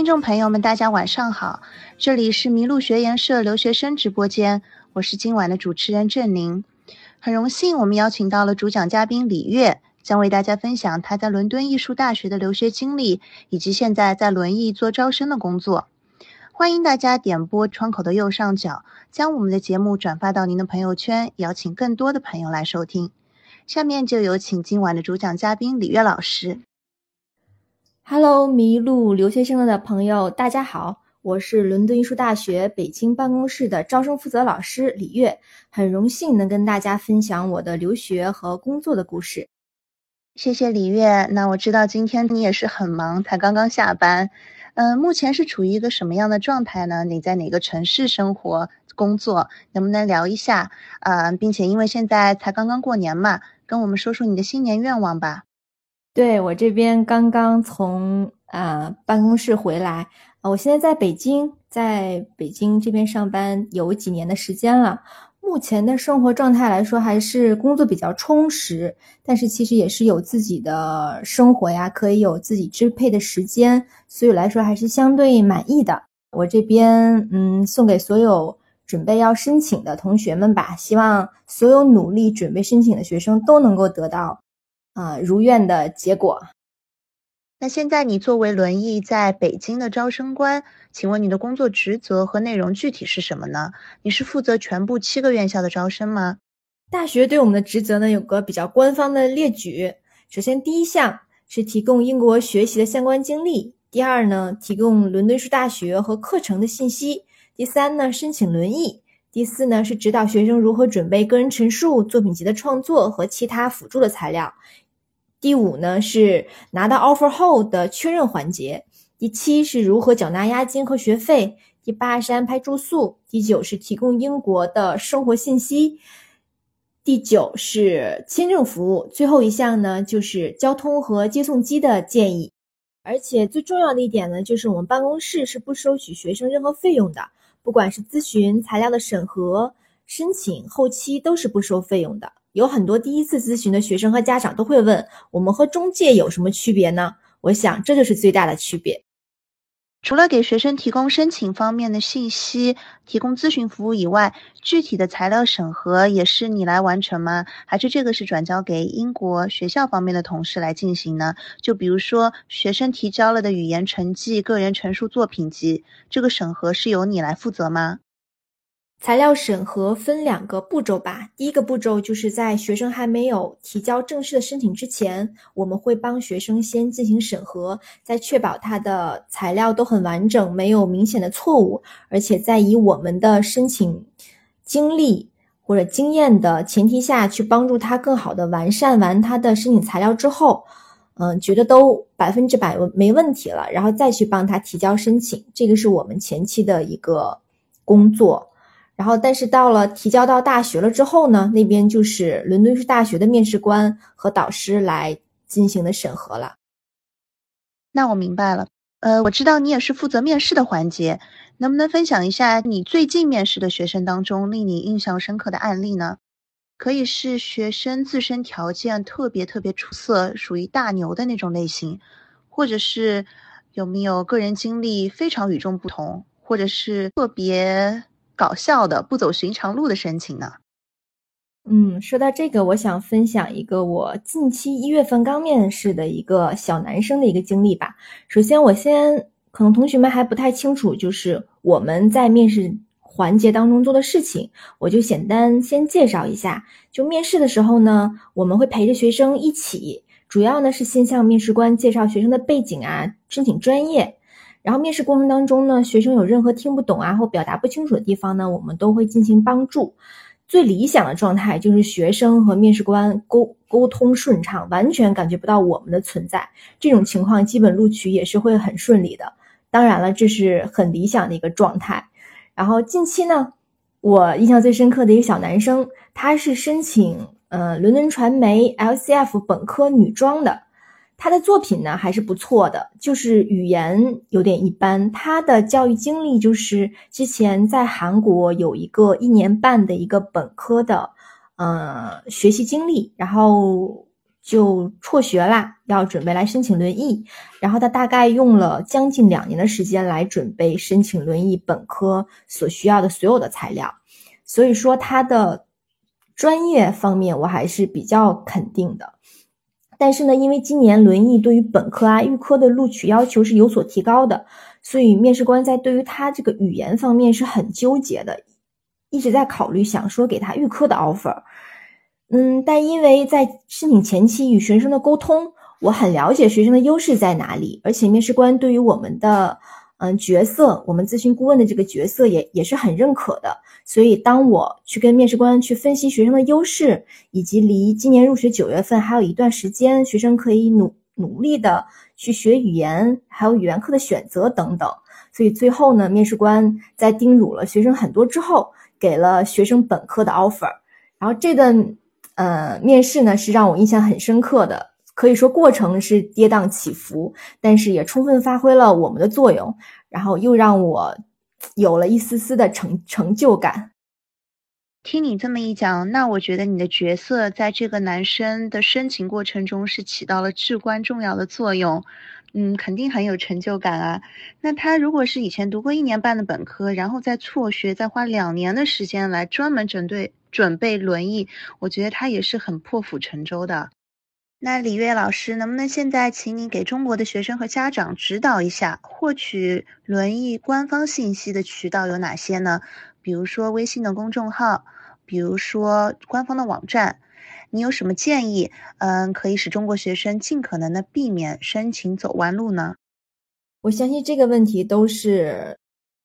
听众朋友们，大家晚上好，这里是麋鹿学研社留学生直播间，我是今晚的主持人郑宁。很荣幸，我们邀请到了主讲嘉宾李月，将为大家分享他在伦敦艺术大学的留学经历，以及现在在轮艺做招生的工作。欢迎大家点播窗口的右上角，将我们的节目转发到您的朋友圈，邀请更多的朋友来收听。下面就有请今晚的主讲嘉宾李月老师。Hello，麋鹿留学生的朋友，大家好，我是伦敦艺术大学北京办公室的招生负责老师李月，很荣幸能跟大家分享我的留学和工作的故事。谢谢李月。那我知道今天你也是很忙，才刚刚下班。嗯，目前是处于一个什么样的状态呢？你在哪个城市生活工作？能不能聊一下？呃，并且因为现在才刚刚过年嘛，跟我们说说你的新年愿望吧。对我这边刚刚从啊办公室回来，我现在在北京，在北京这边上班有几年的时间了。目前的生活状态来说，还是工作比较充实，但是其实也是有自己的生活呀，可以有自己支配的时间，所以来说还是相对满意的。我这边嗯，送给所有准备要申请的同学们吧，希望所有努力准备申请的学生都能够得到。啊，如愿的结果。那现在你作为轮椅在北京的招生官，请问你的工作职责和内容具体是什么呢？你是负责全部七个院校的招生吗？大学对我们的职责呢，有个比较官方的列举。首先，第一项是提供英国学习的相关经历；第二呢，提供伦敦市大学和课程的信息；第三呢，申请轮艺。第四呢是指导学生如何准备个人陈述、作品集的创作和其他辅助的材料。第五呢是拿到 offer 后的确认环节。第七是如何缴纳押金和学费。第八是安排住宿。第九是提供英国的生活信息。第九是签证服务。最后一项呢就是交通和接送机的建议。而且最重要的一点呢就是我们办公室是不收取学生任何费用的。不管是咨询材料的审核、申请、后期都是不收费用的。有很多第一次咨询的学生和家长都会问：我们和中介有什么区别呢？我想这就是最大的区别。除了给学生提供申请方面的信息、提供咨询服务以外，具体的材料审核也是你来完成吗？还是这个是转交给英国学校方面的同事来进行呢？就比如说学生提交了的语言成绩、个人陈述作品集，这个审核是由你来负责吗？材料审核分两个步骤吧。第一个步骤就是在学生还没有提交正式的申请之前，我们会帮学生先进行审核，在确保他的材料都很完整，没有明显的错误，而且在以我们的申请经历或者经验的前提下去帮助他更好的完善完他的申请材料之后，嗯，觉得都百分之百没问题了，然后再去帮他提交申请。这个是我们前期的一个工作。然后，但是到了提交到大学了之后呢，那边就是伦敦市大学的面试官和导师来进行的审核了。那我明白了。呃，我知道你也是负责面试的环节，能不能分享一下你最近面试的学生当中令你印象深刻的案例呢？可以是学生自身条件特别特别出色，属于大牛的那种类型，或者是有没有个人经历非常与众不同，或者是特别。搞笑的不走寻常路的申请呢？嗯，说到这个，我想分享一个我近期一月份刚面试的一个小男生的一个经历吧。首先，我先可能同学们还不太清楚，就是我们在面试环节当中做的事情，我就简单先介绍一下。就面试的时候呢，我们会陪着学生一起，主要呢是先向面试官介绍学生的背景啊，申请专业。然后面试过程当中呢，学生有任何听不懂啊或表达不清楚的地方呢，我们都会进行帮助。最理想的状态就是学生和面试官沟沟通顺畅，完全感觉不到我们的存在。这种情况基本录取也是会很顺利的。当然了，这是很理想的一个状态。然后近期呢，我印象最深刻的一个小男生，他是申请呃伦敦传媒 LCF 本科女装的。他的作品呢还是不错的，就是语言有点一般。他的教育经历就是之前在韩国有一个一年半的一个本科的，呃，学习经历，然后就辍学啦，要准备来申请轮艺。然后他大概用了将近两年的时间来准备申请轮艺本科所需要的所有的材料。所以说他的专业方面我还是比较肯定的。但是呢，因为今年轮艺对于本科啊、预科的录取要求是有所提高的，所以面试官在对于他这个语言方面是很纠结的，一直在考虑想说给他预科的 offer。嗯，但因为在申请前期与学生的沟通，我很了解学生的优势在哪里，而且面试官对于我们的嗯角色，我们咨询顾问的这个角色也也是很认可的。所以，当我去跟面试官去分析学生的优势，以及离今年入学九月份还有一段时间，学生可以努努力的去学语言，还有语言课的选择等等。所以最后呢，面试官在叮嘱了学生很多之后，给了学生本科的 offer。然后这段。呃，面试呢是让我印象很深刻的，可以说过程是跌宕起伏，但是也充分发挥了我们的作用，然后又让我有了一丝丝的成成就感。听你这么一讲，那我觉得你的角色在这个男生的申请过程中是起到了至关重要的作用，嗯，肯定很有成就感啊。那他如果是以前读过一年半的本科，然后再辍学，再花两年的时间来专门针对。准备轮椅，我觉得他也是很破釜沉舟的。那李悦老师，能不能现在请你给中国的学生和家长指导一下，获取轮椅官方信息的渠道有哪些呢？比如说微信的公众号，比如说官方的网站，你有什么建议？嗯，可以使中国学生尽可能的避免申请走弯路呢？我相信这个问题都是。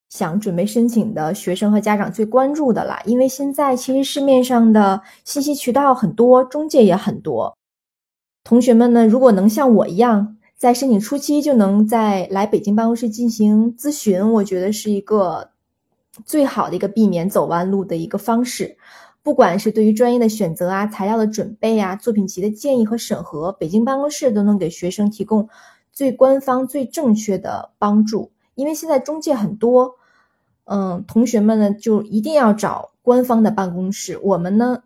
想准备申请的学生和家长最关注的了，因为现在其实市面上的信息渠道很多，中介也很多。同学们呢，如果能像我一样，在申请初期就能在来北京办公室进行咨询，我觉得是一个最好的一个避免走弯路的一个方式。不管是对于专业的选择啊、材料的准备啊、作品集的建议和审核，北京办公室都能给学生提供最官方、最正确的帮助。因为现在中介很多，嗯，同学们呢就一定要找官方的办公室。我们呢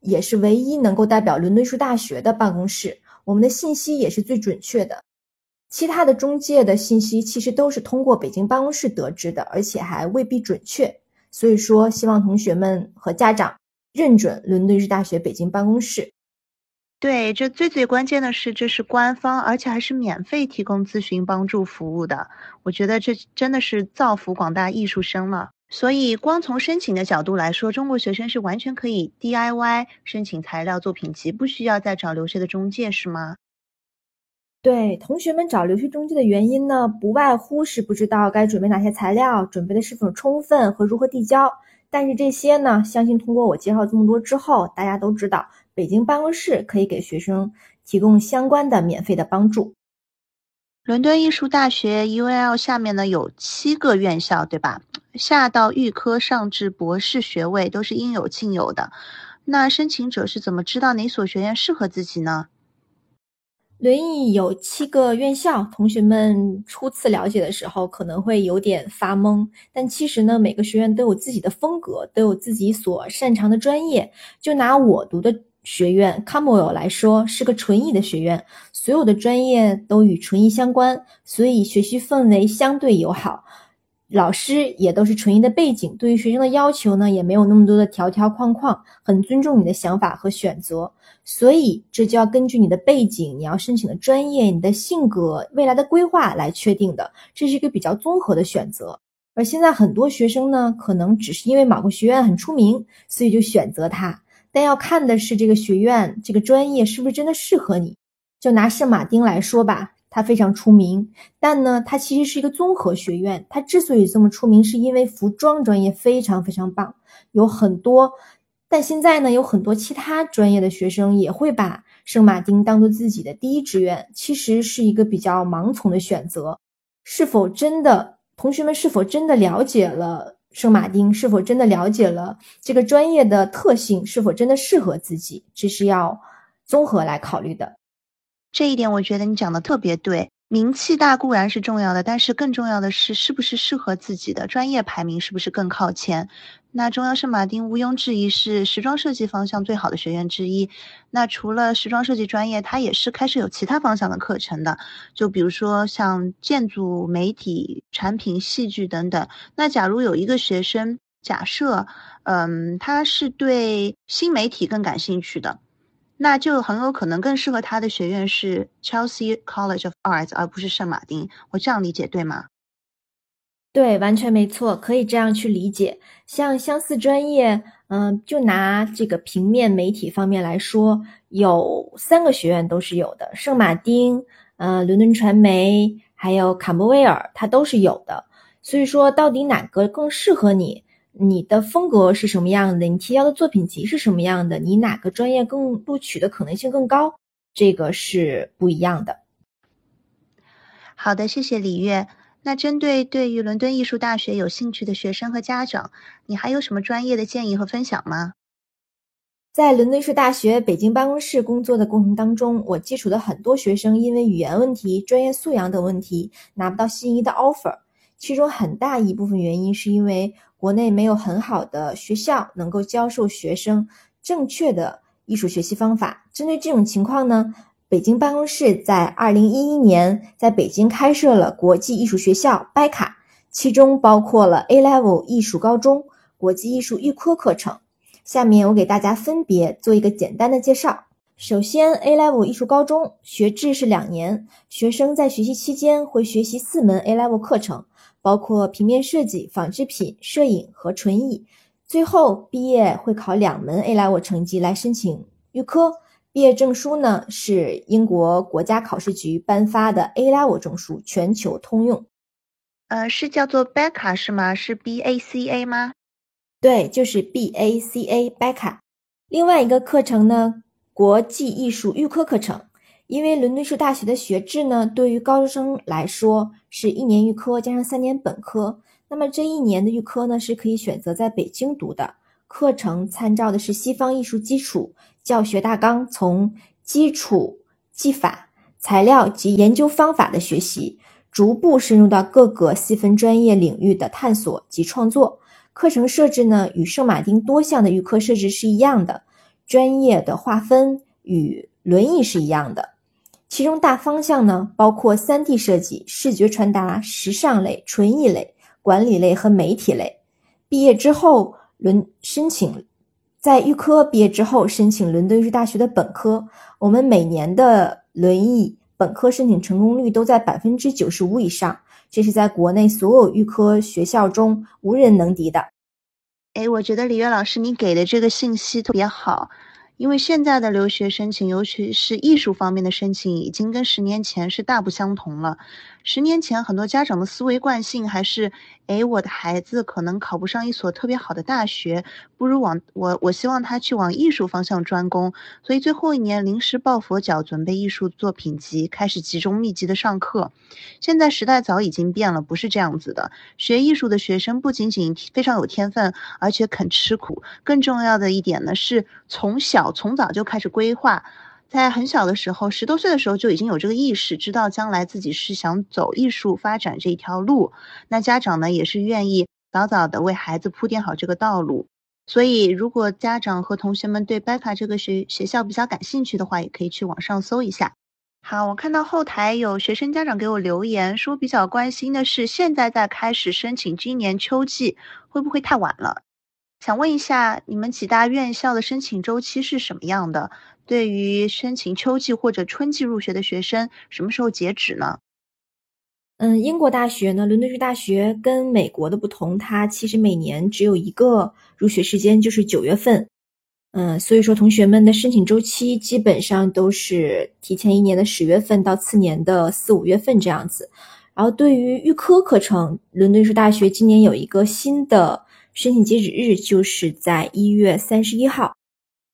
也是唯一能够代表伦敦艺术大学的办公室，我们的信息也是最准确的。其他的中介的信息其实都是通过北京办公室得知的，而且还未必准确。所以说，希望同学们和家长认准伦敦艺术大学北京办公室。对，这最最关键的是，这是官方，而且还是免费提供咨询帮助服务的。我觉得这真的是造福广大艺术生了。所以，光从申请的角度来说，中国学生是完全可以 DIY 申请材料、作品集，不需要再找留学的中介，是吗？对，同学们找留学中介的原因呢，不外乎是不知道该准备哪些材料，准备的是否充分和如何递交。但是这些呢，相信通过我介绍这么多之后，大家都知道。北京办公室可以给学生提供相关的免费的帮助。伦敦艺术大学 UAL 下面呢有七个院校，对吧？下到预科上至博士学位都是应有尽有的。那申请者是怎么知道哪所学院适合自己呢？轮艺有七个院校，同学们初次了解的时候可能会有点发懵，但其实呢，每个学院都有自己的风格，都有自己所擅长的专业。就拿我读的。学院 c o m o l 来说是个纯艺的学院，所有的专业都与纯艺相关，所以学习氛围相对友好，老师也都是纯艺的背景，对于学生的要求呢也没有那么多的条条框框，很尊重你的想法和选择。所以这就要根据你的背景、你要申请的专业、你的性格、未来的规划来确定的，这是一个比较综合的选择。而现在很多学生呢，可能只是因为某个学院很出名，所以就选择它。但要看的是这个学院、这个专业是不是真的适合你。就拿圣马丁来说吧，它非常出名，但呢，它其实是一个综合学院。它之所以这么出名，是因为服装专业非常非常棒，有很多。但现在呢，有很多其他专业的学生也会把圣马丁当做自己的第一志愿，其实是一个比较盲从的选择。是否真的，同学们是否真的了解了？圣马丁是否真的了解了这个专业的特性？是否真的适合自己？这是要综合来考虑的。这一点我觉得你讲的特别对。名气大固然是重要的，但是更重要的是是不是适合自己的专业排名是不是更靠前？那中央圣马丁毋庸置疑是时装设计方向最好的学院之一。那除了时装设计专业，它也是开设有其他方向的课程的，就比如说像建筑、媒体、产品、戏剧等等。那假如有一个学生，假设，嗯，他是对新媒体更感兴趣的。那就很有可能更适合他的学院是 Chelsea College of Arts，而不是圣马丁。我这样理解对吗？对，完全没错，可以这样去理解。像相似专业，嗯，就拿这个平面媒体方面来说，有三个学院都是有的，圣马丁、呃，伦敦传媒，还有坎伯威尔，它都是有的。所以说，到底哪个更适合你？你的风格是什么样的？你提交的作品集是什么样的？你哪个专业更录取的可能性更高？这个是不一样的。好的，谢谢李月。那针对对于伦敦艺术大学有兴趣的学生和家长，你还有什么专业的建议和分享吗？在伦敦艺术大学北京办公室工作的过程当中，我接触的很多学生因为语言问题、专业素养等问题拿不到心仪的 offer，其中很大一部分原因是因为。国内没有很好的学校能够教授学生正确的艺术学习方法。针对这种情况呢，北京办公室在二零一一年在北京开设了国际艺术学校 BECA，其中包括了 A Level 艺术高中、国际艺术预科课程。下面我给大家分别做一个简单的介绍。首先，A Level 艺术高中学制是两年，学生在学习期间会学习四门 A Level 课程。包括平面设计、纺织品、摄影和纯艺。最后毕业会考两门 A level 成绩来申请预科。毕业证书呢是英国国家考试局颁发的 A level 证书，全球通用。呃，是叫做 BACA 是吗？是 B A C A 吗？对，就是 B A C A BACA。另外一个课程呢，国际艺术预科课程。因为伦敦艺术大学的学制呢，对于高中生来说是一年预科加上三年本科。那么这一年的预科呢，是可以选择在北京读的。课程参照的是西方艺术基础教学大纲，从基础技法、材料及研究方法的学习，逐步深入到各个细分专业领域的探索及创作。课程设置呢，与圣马丁多项的预科设置是一样的，专业的划分与轮椅是一样的。其中大方向呢，包括三 D 设计、视觉传达、时尚类、纯艺类、管理类和媒体类。毕业之后，伦申请在预科毕业之后申请伦敦艺术大学的本科。我们每年的轮艺本科申请成功率都在百分之九十五以上，这是在国内所有预科学校中无人能敌的。哎，我觉得李悦老师你给的这个信息特别好。因为现在的留学申请，尤其是艺术方面的申请，已经跟十年前是大不相同了。十年前，很多家长的思维惯性还是。哎，我的孩子可能考不上一所特别好的大学，不如往我我希望他去往艺术方向专攻，所以最后一年临时抱佛脚，准备艺术作品集，开始集中密集的上课。现在时代早已经变了，不是这样子的。学艺术的学生不仅仅非常有天分，而且肯吃苦。更重要的一点呢，是从小从早就开始规划。在很小的时候，十多岁的时候就已经有这个意识，知道将来自己是想走艺术发展这一条路。那家长呢，也是愿意早早的为孩子铺垫好这个道路。所以，如果家长和同学们对 Becca 这个学学校比较感兴趣的话，也可以去网上搜一下。好，我看到后台有学生家长给我留言，说比较关心的是，现在在开始申请今年秋季会不会太晚了？想问一下，你们几大院校的申请周期是什么样的？对于申请秋季或者春季入学的学生，什么时候截止呢？嗯，英国大学呢，伦敦市大学跟美国的不同，它其实每年只有一个入学时间，就是九月份。嗯，所以说同学们的申请周期基本上都是提前一年的十月份到次年的四五月份这样子。然后对于预科课程，伦敦市大学今年有一个新的申请截止日，就是在一月三十一号。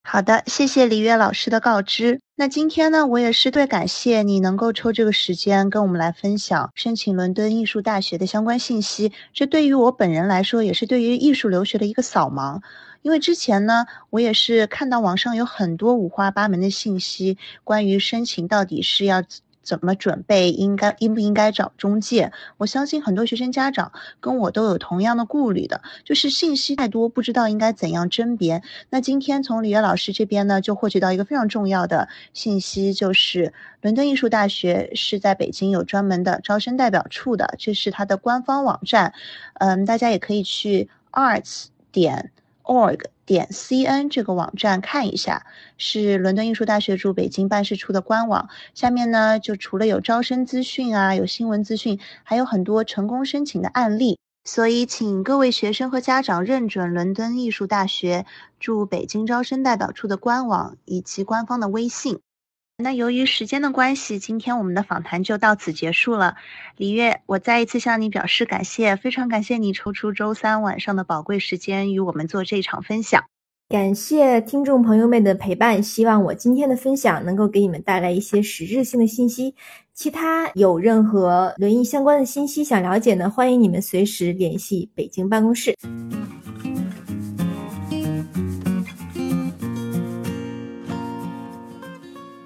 好的，谢谢李悦老师的告知。那今天呢，我也是对感谢你能够抽这个时间跟我们来分享申请伦敦艺术大学的相关信息。这对于我本人来说，也是对于艺术留学的一个扫盲。因为之前呢，我也是看到网上有很多五花八门的信息，关于申请到底是要。怎么准备，应该应不应该找中介？我相信很多学生家长跟我都有同样的顾虑的，就是信息太多，不知道应该怎样甄别。那今天从李悦老师这边呢，就获取到一个非常重要的信息，就是伦敦艺术大学是在北京有专门的招生代表处的，这是它的官方网站。嗯，大家也可以去 arts 点 org 点 cn 这个网站看一下，是伦敦艺术大学驻北京办事处的官网。下面呢，就除了有招生资讯啊，有新闻资讯，还有很多成功申请的案例。所以，请各位学生和家长认准伦敦艺术大学驻北京招生代表处的官网以及官方的微信。那由于时间的关系，今天我们的访谈就到此结束了。李月，我再一次向你表示感谢，非常感谢你抽出周三晚上的宝贵时间与我们做这场分享。感谢听众朋友们的陪伴，希望我今天的分享能够给你们带来一些实质性的信息。其他有任何轮椅相关的信息想了解呢，欢迎你们随时联系北京办公室。